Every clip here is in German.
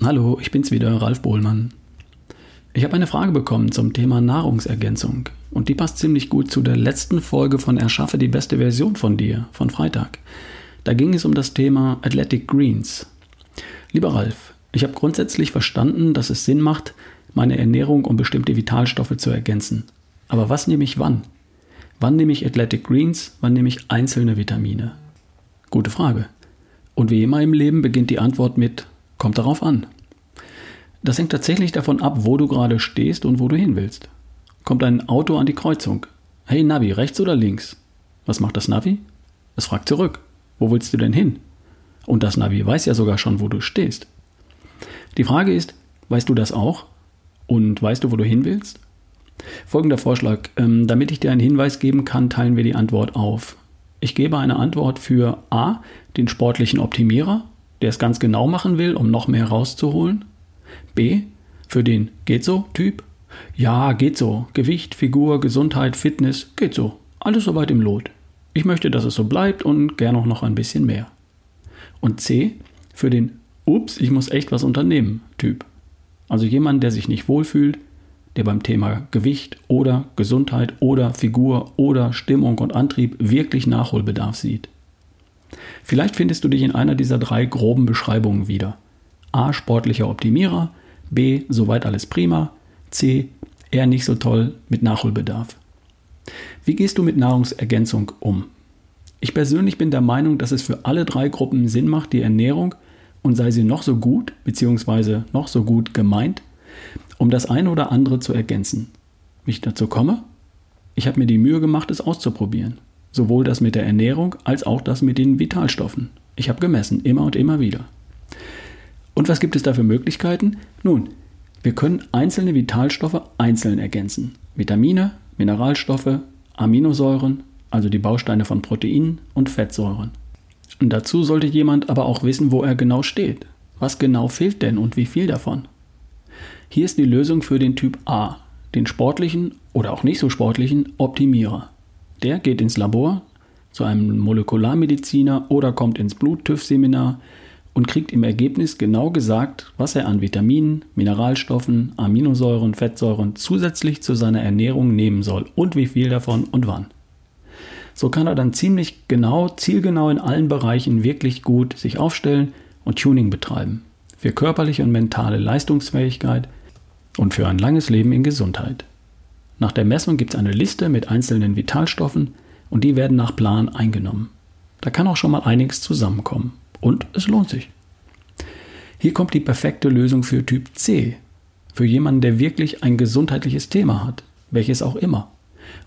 Hallo, ich bin's wieder, Ralf Bohlmann. Ich habe eine Frage bekommen zum Thema Nahrungsergänzung und die passt ziemlich gut zu der letzten Folge von Erschaffe die beste Version von dir von Freitag. Da ging es um das Thema Athletic Greens. Lieber Ralf, ich habe grundsätzlich verstanden, dass es Sinn macht, meine Ernährung um bestimmte Vitalstoffe zu ergänzen. Aber was nehme ich wann? Wann nehme ich Athletic Greens, wann nehme ich einzelne Vitamine? Gute Frage. Und wie immer im Leben beginnt die Antwort mit Kommt darauf an. Das hängt tatsächlich davon ab, wo du gerade stehst und wo du hin willst. Kommt ein Auto an die Kreuzung. Hey Navi, rechts oder links? Was macht das Navi? Es fragt zurück. Wo willst du denn hin? Und das Navi weiß ja sogar schon, wo du stehst. Die Frage ist, weißt du das auch? Und weißt du, wo du hin willst? Folgender Vorschlag. Ähm, damit ich dir einen Hinweis geben kann, teilen wir die Antwort auf. Ich gebe eine Antwort für A, den sportlichen Optimierer der es ganz genau machen will, um noch mehr rauszuholen. B. Für den geht so Typ. Ja, geht so. Gewicht, Figur, Gesundheit, Fitness, geht so. Alles soweit im Lot. Ich möchte, dass es so bleibt und gern auch noch ein bisschen mehr. Und C. Für den Ups, ich muss echt was unternehmen Typ. Also jemand, der sich nicht wohlfühlt, der beim Thema Gewicht oder Gesundheit oder Figur oder Stimmung und Antrieb wirklich Nachholbedarf sieht. Vielleicht findest du dich in einer dieser drei groben Beschreibungen wieder. A. Sportlicher Optimierer. B. Soweit alles prima. C. Eher nicht so toll mit Nachholbedarf. Wie gehst du mit Nahrungsergänzung um? Ich persönlich bin der Meinung, dass es für alle drei Gruppen Sinn macht, die Ernährung, und sei sie noch so gut bzw. noch so gut gemeint, um das eine oder andere zu ergänzen. Wie ich dazu komme? Ich habe mir die Mühe gemacht, es auszuprobieren. Sowohl das mit der Ernährung als auch das mit den Vitalstoffen. Ich habe gemessen, immer und immer wieder. Und was gibt es da für Möglichkeiten? Nun, wir können einzelne Vitalstoffe einzeln ergänzen. Vitamine, Mineralstoffe, Aminosäuren, also die Bausteine von Proteinen und Fettsäuren. Und dazu sollte jemand aber auch wissen, wo er genau steht. Was genau fehlt denn und wie viel davon? Hier ist die Lösung für den Typ A, den sportlichen oder auch nicht so sportlichen Optimierer. Der geht ins Labor zu einem Molekularmediziner oder kommt ins Blut-TÜV-Seminar und kriegt im Ergebnis genau gesagt, was er an Vitaminen, Mineralstoffen, Aminosäuren, Fettsäuren zusätzlich zu seiner Ernährung nehmen soll und wie viel davon und wann. So kann er dann ziemlich genau, zielgenau in allen Bereichen wirklich gut sich aufstellen und Tuning betreiben. Für körperliche und mentale Leistungsfähigkeit und für ein langes Leben in Gesundheit. Nach der Messung gibt es eine Liste mit einzelnen Vitalstoffen und die werden nach Plan eingenommen. Da kann auch schon mal einiges zusammenkommen. Und es lohnt sich. Hier kommt die perfekte Lösung für Typ C. Für jemanden, der wirklich ein gesundheitliches Thema hat, welches auch immer.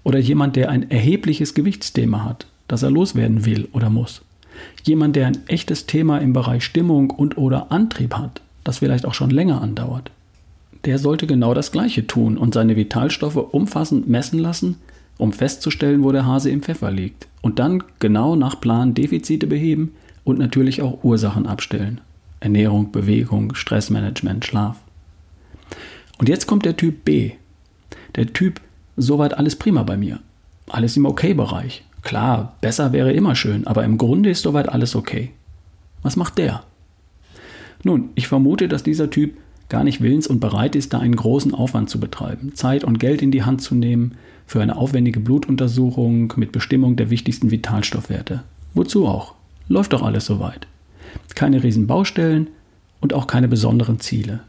Oder jemand, der ein erhebliches Gewichtsthema hat, das er loswerden will oder muss. Jemand, der ein echtes Thema im Bereich Stimmung und oder Antrieb hat, das vielleicht auch schon länger andauert der sollte genau das Gleiche tun und seine Vitalstoffe umfassend messen lassen, um festzustellen, wo der Hase im Pfeffer liegt. Und dann genau nach Plan Defizite beheben und natürlich auch Ursachen abstellen. Ernährung, Bewegung, Stressmanagement, Schlaf. Und jetzt kommt der Typ B. Der Typ, soweit alles prima bei mir. Alles im Okay-Bereich. Klar, besser wäre immer schön, aber im Grunde ist soweit alles okay. Was macht der? Nun, ich vermute, dass dieser Typ gar nicht willens und bereit ist, da einen großen Aufwand zu betreiben, Zeit und Geld in die Hand zu nehmen für eine aufwendige Blutuntersuchung mit Bestimmung der wichtigsten Vitalstoffwerte. Wozu auch? Läuft doch alles soweit. Keine Riesenbaustellen und auch keine besonderen Ziele.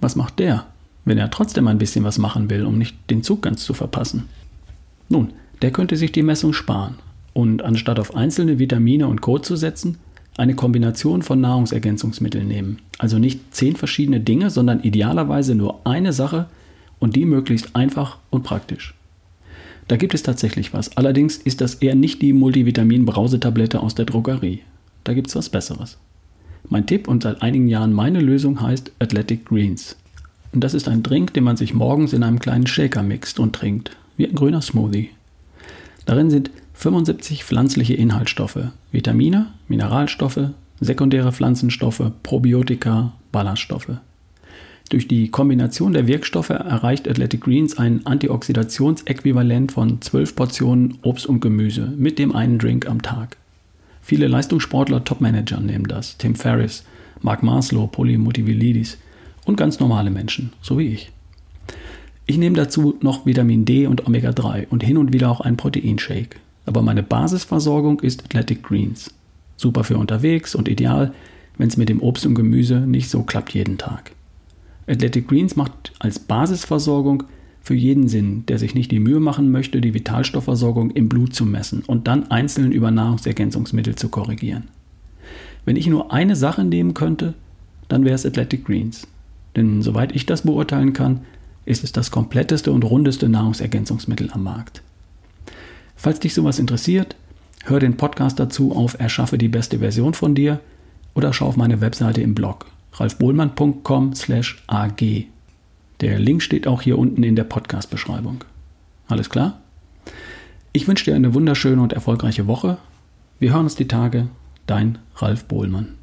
Was macht der, wenn er trotzdem ein bisschen was machen will, um nicht den Zug ganz zu verpassen? Nun, der könnte sich die Messung sparen und anstatt auf einzelne Vitamine und Co. zu setzen, eine Kombination von Nahrungsergänzungsmitteln nehmen. Also nicht zehn verschiedene Dinge, sondern idealerweise nur eine Sache und die möglichst einfach und praktisch. Da gibt es tatsächlich was. Allerdings ist das eher nicht die Multivitamin-Brausetablette aus der Drogerie. Da gibt es was Besseres. Mein Tipp und seit einigen Jahren meine Lösung heißt Athletic Greens. Und das ist ein Drink, den man sich morgens in einem kleinen Shaker mixt und trinkt, wie ein grüner Smoothie. Darin sind 75 pflanzliche Inhaltsstoffe, Vitamine, Mineralstoffe, sekundäre Pflanzenstoffe, Probiotika, Ballaststoffe. Durch die Kombination der Wirkstoffe erreicht Athletic Greens ein Antioxidationsäquivalent von 12 Portionen Obst und Gemüse mit dem einen Drink am Tag. Viele Leistungssportler, Topmanager nehmen das. Tim Ferriss, Mark Maslow, Polymotivilidis und ganz normale Menschen, so wie ich. Ich nehme dazu noch Vitamin D und Omega-3 und hin und wieder auch einen Proteinshake. Aber meine Basisversorgung ist Athletic Greens. Super für unterwegs und ideal, wenn es mit dem Obst und Gemüse nicht so klappt jeden Tag. Athletic Greens macht als Basisversorgung für jeden Sinn, der sich nicht die Mühe machen möchte, die Vitalstoffversorgung im Blut zu messen und dann einzeln über Nahrungsergänzungsmittel zu korrigieren. Wenn ich nur eine Sache nehmen könnte, dann wäre es Athletic Greens. Denn soweit ich das beurteilen kann, ist es das kompletteste und rundeste Nahrungsergänzungsmittel am Markt. Falls dich sowas interessiert, hör den Podcast dazu auf Erschaffe die beste Version von dir oder schau auf meine Webseite im Blog ralfbohlmann.com/ag. Der Link steht auch hier unten in der Podcast-Beschreibung. Alles klar? Ich wünsche dir eine wunderschöne und erfolgreiche Woche. Wir hören uns die Tage. Dein Ralf Bohlmann.